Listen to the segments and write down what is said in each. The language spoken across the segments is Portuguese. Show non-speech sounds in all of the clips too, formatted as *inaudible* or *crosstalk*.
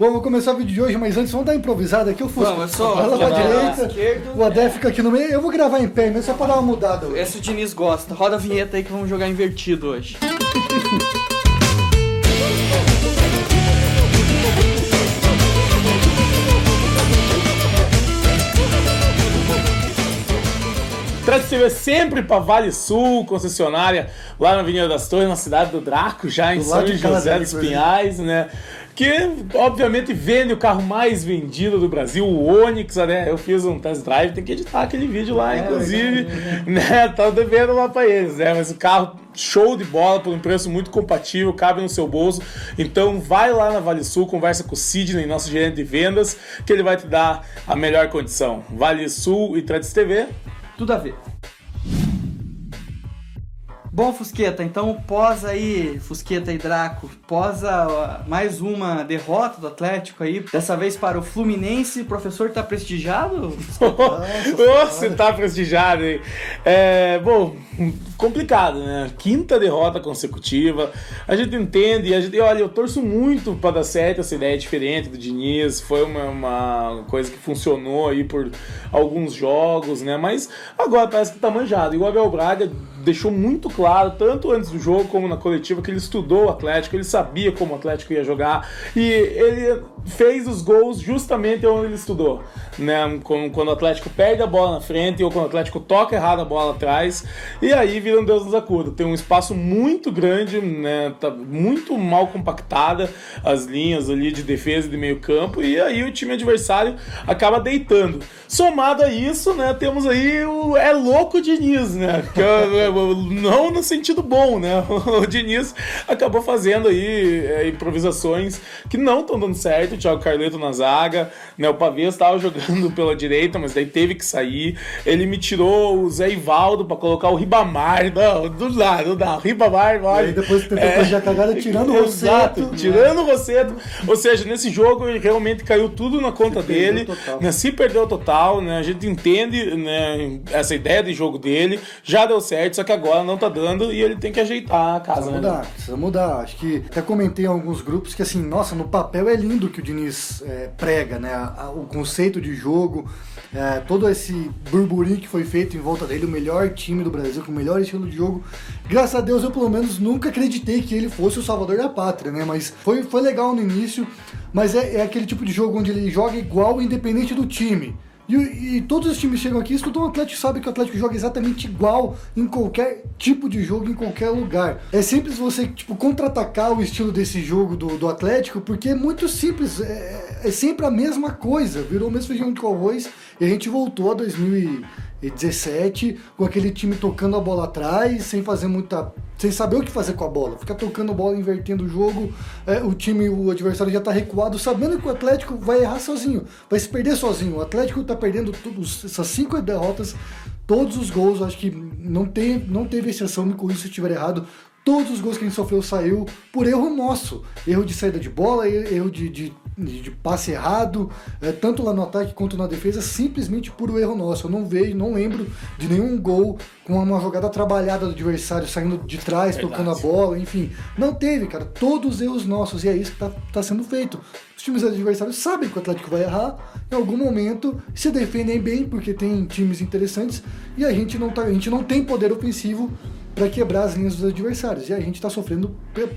Bom, vou começar o vídeo de hoje, mas antes vamos dar improvisada aqui. Eu fui. Vamos, eu sou. Ela pra direita, o Adé fica aqui no meio. Eu vou gravar em pé mesmo, só pra dar uma mudada hoje. Esse o Diniz gosta. Roda a vinheta aí que vamos jogar invertido hoje. *laughs* Trans TV sempre para Vale Sul, concessionária lá na Avenida das Torres, na cidade do Draco, já em Do São José dos. Pinhais, né? Que obviamente vende o carro mais vendido do Brasil, o Onix, né? Eu fiz um test drive, tem que editar aquele vídeo lá, É, inclusive, *laughs* né? Tá devendo lá para eles, né? Mas o carro show de bola por um preço muito compatível, cabe no seu bolso. Então vai lá na Vale Sul, conversa com o Sidney, nosso gerente de vendas, que ele vai te dar a melhor condição. Vale Sul e Trans TV, Tudo a ver. Bom, Fusqueta, então pós aí, Fusqueta e Draco, pós a- a- mais uma derrota do Atlético aí, dessa vez para o Fluminense, o professor tá prestigiado? *laughs* Você tá prestigiado, hein? É, bom, complicado, né? Quinta derrota consecutiva. A gente entende, a gente, olha, eu torço muito para dar certo essa ideia diferente do Diniz. Foi uma, uma coisa que funcionou aí por alguns jogos, né? Mas agora parece que tá manjado. E o Abel Braga deixou muito claro, tanto antes do jogo como na coletiva, que ele estudou o Atlético, ele sabia como o Atlético ia jogar e ele fez os gols justamente onde ele estudou, né? Quando, o Atlético perde a bola na frente ou quando o Atlético toca errado a bola atrás e aí vira um Deus nos acuda. Tem um espaço muito grande, né? Tá muito mal compactada as linhas ali de defesa e de meio campo e aí o time adversário acaba deitando. Somado a isso, né? Temos aí o é louco Diniz, né? Que é- *laughs* não no sentido bom, né? *laughs* O Diniz acabou fazendo aí é, improvisações que não estão dando certo. O Thiago Carleto na zaga, né? O Pavês estava *laughs* jogando pela direita, mas daí teve que sair. Ele me tirou o Zé Ivaldo para colocar o Ribamar. Não, do lado, não dá. O Ribamar, E olha. aí depois tentou fazer a cagada tirando o É. Exato, Rosseto. tirando o Rosseto. Ou seja, nesse jogo ele realmente caiu tudo na conta Se dele. total. Né, se perdeu total, né? A gente entende né, essa ideia de jogo dele. Já deu certo, só que agora não tá dando e ele tem que ajeitar a casa, Precisa né? mudar, precisa mudar. Acho que até comentei em alguns grupos que assim, nossa, no papel é lindo que o Diniz é, prega, né? A- a- o conceito de jogo, é, todo esse burburinho que foi feito em volta dele, o melhor time do Brasil, com o melhor estilo de jogo. Graças a Deus eu pelo menos nunca acreditei que ele fosse o salvador da pátria, né? Mas foi, foi legal no início, mas é, é aquele tipo de jogo onde ele joga igual independente do time. E, e todos os times chegam aqui, estudam o Atlético, sabe que o Atlético joga exatamente igual em qualquer tipo de jogo, em qualquer lugar. É simples você, tipo, contra-atacar o estilo desse jogo do, do Atlético, porque é muito simples, é, é sempre a mesma coisa, virou o mesmo feijão com arroz, e a gente voltou a 2017 com aquele time tocando a bola atrás, sem fazer muita sem saber o que fazer com a bola. Fica tocando bola, invertendo o jogo, é, o time, o adversário já tá recuado, sabendo que o Atlético vai errar sozinho, vai se perder sozinho. O Atlético tá perdendo todos, essas cinco derrotas, todos os gols, acho que não, tem, não teve exceção, me corrija se eu estiver errado. Todos os gols que a gente sofreu saiu por erro nosso. Erro de saída de bola, erro de, de, de passe errado, é, tanto lá no ataque quanto na defesa, simplesmente por erro nosso. Eu não vejo, não lembro de nenhum gol com uma jogada trabalhada do adversário saindo de trás, Verdade. tocando a bola, enfim. Não teve, cara. Todos os erros nossos, e é isso que tá, tá sendo feito. Os times adversários sabem que o Atlético vai errar em algum momento, se defendem bem, porque tem times interessantes, e a gente não, tá, a gente não tem poder ofensivo para quebrar as linhas dos adversários. E a gente tá sofrendo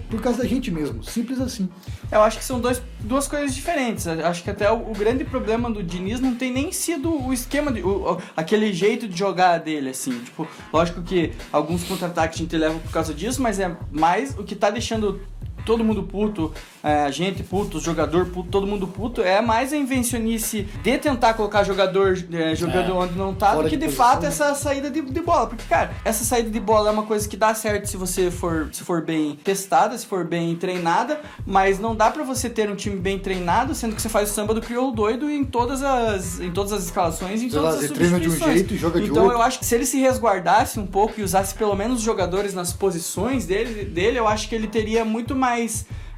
por causa da gente mesmo. Simples assim. Eu acho que são dois, duas coisas diferentes. Eu Acho que até o, o grande problema do Diniz não tem nem sido o esquema, de, o- aquele jeito de jogar dele, assim. Tipo, lógico que alguns contra-ataques a gente leva por causa disso, mas é mais o que tá deixando todo mundo puto, é, a gente puto, jogador puto, todo mundo puto, é mais a invencionice de tentar colocar jogador é, jogando É. onde não tá Fora do que de de posição, fato né? essa saída de, de bola. Porque, cara, essa saída de bola é uma coisa que dá certo se você for, se for bem testada, se for bem treinada, mas não dá pra você ter um time bem treinado, sendo que você faz o samba do crioulo doido em todas as, em todas as escalações, em Sei todas lá, as você treina de um substituições. jeito e joga de Então outro. eu acho que se ele se resguardasse um pouco e usasse pelo menos os jogadores nas posições dele, dele eu acho que ele teria muito mais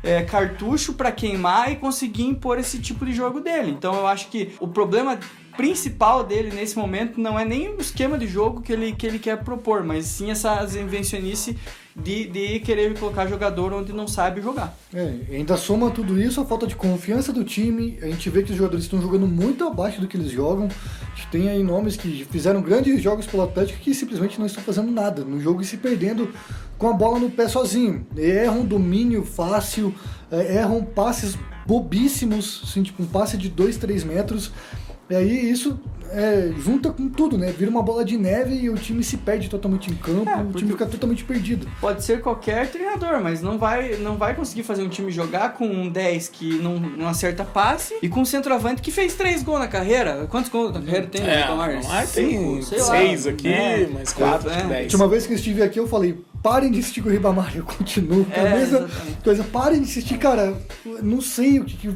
é, cartucho para queimar e conseguir impor esse tipo de jogo dele. Então eu acho que o problema principal dele nesse momento não é nem o esquema de jogo que ele, que ele quer propor, mas sim essa invencionice de, de querer colocar jogador onde não sabe jogar. É, ainda soma tudo isso a falta de confiança do time. A gente vê que os jogadores estão jogando muito abaixo do que eles jogam. A gente tem aí nomes que fizeram grandes jogos pelo Atlético que simplesmente não estão fazendo nada no jogo e se perdendo com a bola no pé sozinho. Erram domínio fácil, é, erram passes bobíssimos, assim, tipo um passe de 2, 3 metros. E aí isso é, junta com tudo, né? Vira uma bola de neve e o time se perde totalmente em campo, É, o time fica totalmente perdido. Pode ser qualquer treinador, mas não vai, não vai conseguir fazer um time jogar com um 10 que não, não acerta passe e com um centroavante que fez 3 gols na carreira. Quantos gols na carreira tem? É, mas tem Cinco, sei lá. seis aqui, É. mais quatro, É. de A dez. última vez que eu estive aqui eu falei, parem de assistir com o Ribamar, eu continuo com a É, mesma exatamente. coisa, parem de assistir, cara, não sei o que... que-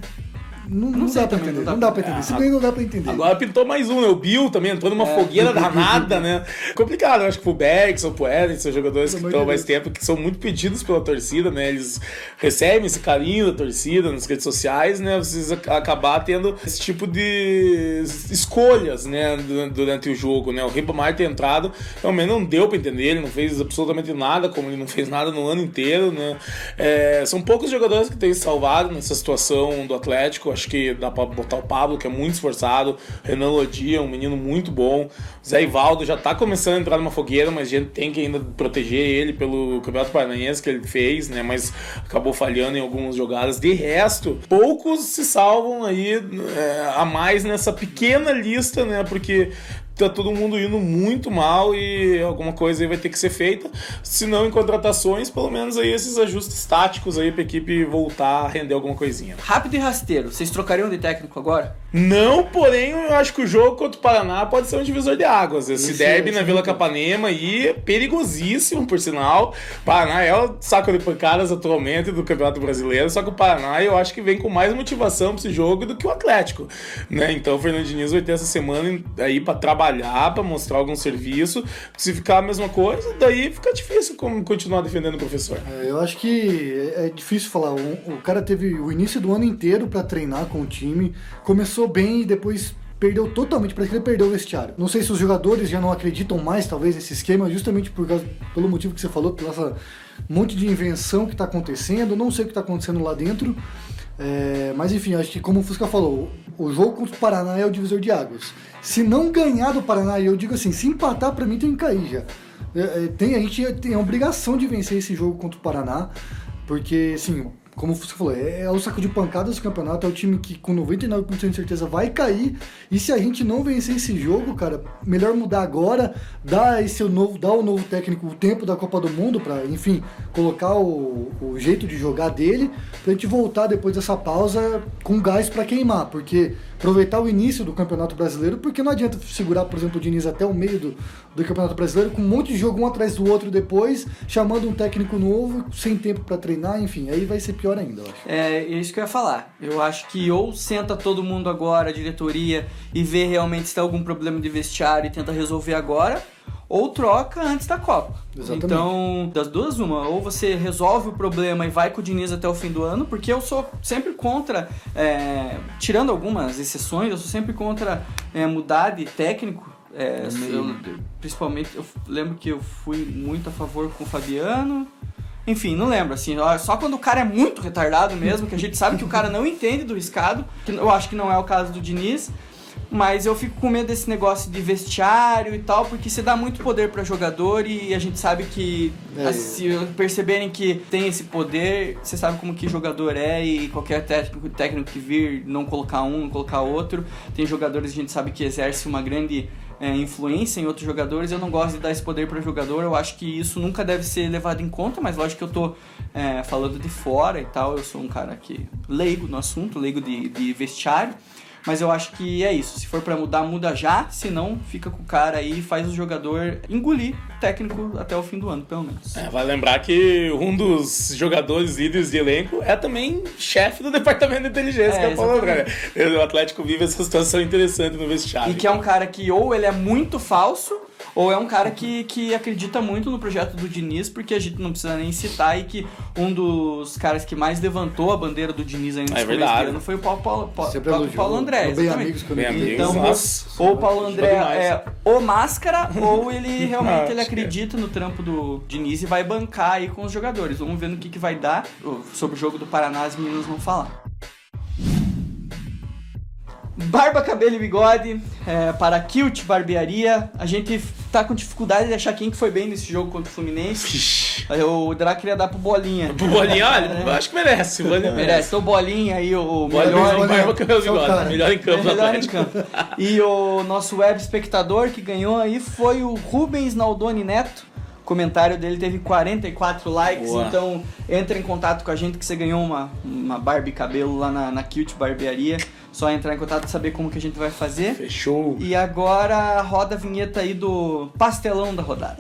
não, não, sei dá pra entender, não não dá pra- entender, Ah, simplesmente não dá pra entender. Agora pintou mais um, né? O Bill também entrou numa É. fogueira *laughs* danada, né? Complicado, eu acho que pro Bergson, pro Eden, são jogadores que estão há mais tempo, que são muito pedidos pela torcida, né? Eles recebem esse carinho da torcida nas redes sociais, né? Vocês ac- acabar tendo esse tipo de escolhas, né? du- Durante o jogo, né? O Ribamar ter entrado, realmente não deu pra entender, ele não fez absolutamente nada, como ele não fez nada no ano inteiro, né? É, são poucos jogadores que têm se salvado nessa situação do Atlético, acho que dá pra botar o Pablo, que é muito esforçado, Renan Lodi é um menino muito bom, Zé Ivaldo já tá começando a entrar numa fogueira, mas a gente tem que ainda proteger ele pelo Campeonato Paranaense que ele fez, né? Mas acabou falhando em algumas jogadas. De resto, poucos se salvam aí é, a mais nessa pequena lista, né? Porque tá todo mundo indo muito mal e alguma coisa aí vai ter que ser feita. Se não em contratações, pelo menos aí esses ajustes táticos aí pra equipe voltar a render alguma coisinha. Rápido e rasteiro, vocês trocariam de técnico agora? Não, porém, eu acho que o jogo contra o Paraná pode ser um divisor de águas. Esse Esse- derby esse na Vila. Capanema aí é perigosíssimo, por sinal. Paraná é o saco de pancadas atualmente do Campeonato Brasileiro, só que o Paraná eu acho que vem com mais motivação pra esse jogo do que o Atlético. Né? Então o Fernando Diniz vai ter essa semana aí pra trabalhar, pra mostrar algum serviço. Se ficar a mesma coisa, daí fica difícil como continuar defendendo o professor. É, eu acho que é é difícil falar. O, o cara teve o início do ano inteiro pra treinar com o time, começou bem e depois perdeu totalmente, parece que ele perdeu o vestiário. Não sei se os jogadores já não acreditam mais, talvez, nesse esquema, justamente por causa, pelo motivo que você falou, pela essa monte de invenção que tá acontecendo. Não sei o que tá acontecendo lá dentro. É, mas enfim, acho que como o Fusca falou, o jogo contra o Paraná é o divisor de águas. Se não ganhar do Paraná, eu digo assim, se empatar, pra mim tem que cair já. É, é, tem, a gente tem a obrigação de vencer esse jogo contra o Paraná, porque, assim, como você falou, é, é o saco de pancadas do campeonato, é o time que com 99% de certeza vai cair, e se a gente não vencer esse jogo, cara, melhor mudar agora, dar esse novo, dar o novo técnico o tempo da Copa do Mundo para, enfim, colocar o, o jeito de jogar dele, pra gente voltar depois dessa pausa com gás para queimar, porque aproveitar o início do Campeonato Brasileiro, porque não adianta segurar, por exemplo, o Diniz até o meio do, do Campeonato Brasileiro com um monte de jogo um atrás do outro depois, chamando um técnico novo, sem tempo para treinar, enfim, aí vai ser pior ainda, eu acho. É isso que eu ia falar. Eu acho que ou senta todo mundo agora, a diretoria, e vê realmente se tem algum problema de vestiário e tenta resolver agora, ou troca antes da Copa. Exatamente. Então, das duas, uma, ou você resolve o problema e vai com o Diniz até o fim do ano, porque eu sou sempre contra, é, tirando algumas exceções, eu sou sempre contra é, mudar de técnico. É, eu- principalmente, eu lembro que eu fui muito a favor com o Fabiano. Enfim, não lembro, assim, só quando o cara é muito retardado mesmo, que a gente sabe que o cara não entende do riscado, que eu acho que não é o caso do Diniz, mas eu fico com medo desse negócio de vestiário e tal, porque você dá muito poder para jogador e a gente sabe que É. se perceberem que tem esse poder, você sabe como que jogador é e qualquer técnico, técnico que vir não colocar um, não colocar outro. Tem jogadores que a gente sabe que exerce uma grande é, influência em outros jogadores. Eu não gosto de dar esse poder para jogador. Eu acho que isso nunca deve ser levado em conta, mas lógico que eu tô é, falando de fora e tal. Eu sou um cara que leigo no assunto, leigo de, de vestiário. Mas eu acho que é isso. Se for pra mudar, muda já. Se não, fica com o cara aí e faz o jogador engolir o técnico até o fim do ano, pelo menos. É, vale lembrar que um dos jogadores líderes de elenco é também chefe do *laughs* departamento de inteligência, É, que é o Paulo André. exatamente. O Atlético vive essa situação interessante no vestiário. E que é um cara que ou ele é muito falso, ou é um cara que, que acredita muito no projeto do Diniz, porque a gente não precisa nem citar e que um dos caras que mais levantou a bandeira do Diniz ainda É verdade. ano foi o Paulo, Paulo, Paulo, Sempre Paulo. Paulo André. Bem amigos que eu Bem me amigos. Então, ou o Paulo André é o máscara, ou ele *laughs* realmente ele é. acredita no trampo do Diniz e vai bancar aí com os jogadores. Vamos ver no que, que vai dar. Sobre o jogo do Paraná, as meninas vão falar. Barba, cabelo e bigode é, para Kilt Barbearia. A gente tá com dificuldade de achar quem que foi bem nesse jogo contra o Fluminense. O Drac queria dar pro Bolinha. O Bolinha, olha, eu acho que merece. O Bolinha Merece. merece. Então, Bolinha aí, o Bolinha, melhor, Bolinha. barba, cabelo, bigode. Melhor em campo melhor em campo. E o nosso web espectador que ganhou aí foi o Rubens Naldoni Neto. Comentário dele teve 44 likes, Boa. então entra em contato com a gente que você ganhou uma, uma Barbie cabelo lá na, na Cute Barbearia. Só entrar em contato e saber como que a gente vai fazer. Fechou. E agora roda a vinheta aí do pastelão da rodada.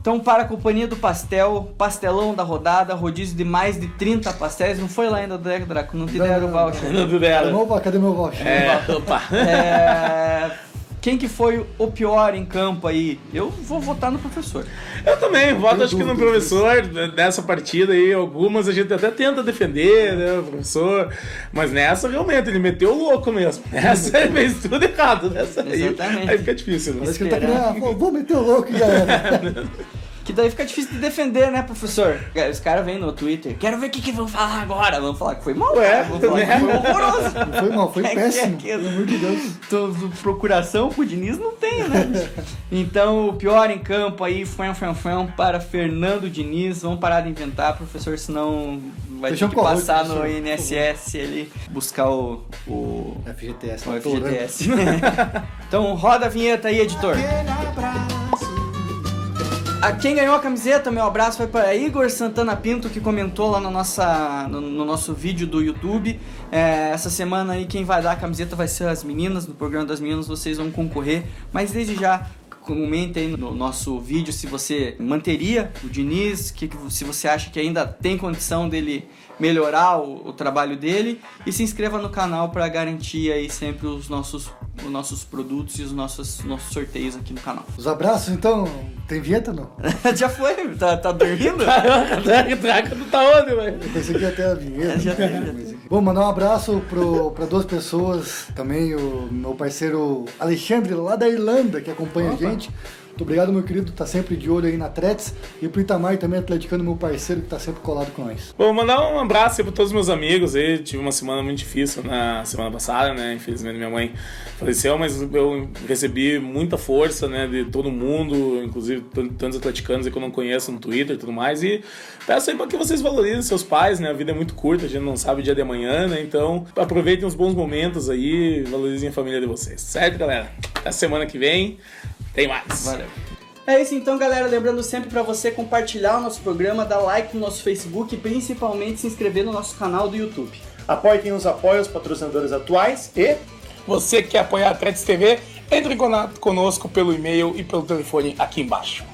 Então, para a companhia do pastel, pastelão da rodada, rodízio de mais de 30 pastéis. Não foi lá ainda, Draco, não te deram o voucher. Não Cadê dela. meu, cadê meu voucher? É, opa. É, Quem que foi o pior em campo aí? Eu vou votar no professor. Eu também, voto acho que no professor dessa partida aí, algumas a gente até tenta defender, né, o professor, mas nessa realmente ele meteu o louco mesmo. *laughs* Nessa ele fez tudo errado, nessa aí, Exatamente. aí fica difícil, né? Parece que ele tá querendo, ah, vou, meter o louco e já era. *laughs* Que daí fica difícil de defender, né, professor? Os caras vêm no Twitter, quero ver o que, que vão falar agora. Vão falar que foi mal, Ué. Vão falar que foi horroroso. Não foi mal, foi É que péssimo. é que- Pelo amor de Deus. Tô- procuração pro Diniz não tem, né? Então, o pior em campo aí, fã, fã, fã, para Fernando Diniz. Vamos parar de inventar, professor, senão vai ter que passar no INSS ali, buscar o, o, FGTS, o torando. FGTS. *laughs* então, roda a vinheta aí, editor. A quem ganhou a camiseta, meu abraço vai para Igor Santana Pinto, que comentou lá no, nossa, no, no nosso vídeo do YouTube. É, essa semana aí quem vai dar a camiseta vai ser as meninas, no programa das meninas vocês vão concorrer. Mas desde já, comente aí no nosso vídeo se você manteria o Diniz, que- se você acha que ainda tem condição dele melhorar o, o trabalho dele. E se inscreva no canal para garantir aí sempre os nossos, os nossos produtos e os nossos, nossos sorteios aqui no canal. Os abraços, então, tem vinheta não? *laughs* Já foi? Tá, tá dormindo? Caraca, Draca não tá *laughs* onde, velho? Eu pensei que ia ter a vinheta. *laughs* Já tem, já tem. Bom, mandar um abraço para duas pessoas, também o meu parceiro Alexandre, lá da Irlanda, que acompanha a gente. Muito obrigado, meu querido, tá sempre de olho aí na Tretes. E pro Itamar também, atleticano, meu parceiro, que tá sempre colado com nós. Bom, mandar um abraço aí pra todos os meus amigos aí. Tive uma semana muito difícil na semana passada, né? Infelizmente minha mãe faleceu, mas eu recebi muita força, né? De todo mundo, inclusive tan- tantos atleticanos que eu não conheço no Twitter e tudo mais. E peço aí pra que vocês valorizem seus pais, né? A vida é muito curta, a gente não sabe o dia de amanhã, né? Então aproveitem os bons momentos aí, valorizem a família de vocês, certo, galera? Até semana que vem, tem mais. Valeu. É isso então, galera. Lembrando sempre pra você compartilhar o nosso programa, dar like no nosso Facebook e principalmente se inscrever no nosso canal do YouTube. Apoie quem nos apoia, os patrocinadores atuais e Você que quer apoiar a Atletis TV, entre em contato conosco pelo e-mail e pelo telefone aqui embaixo.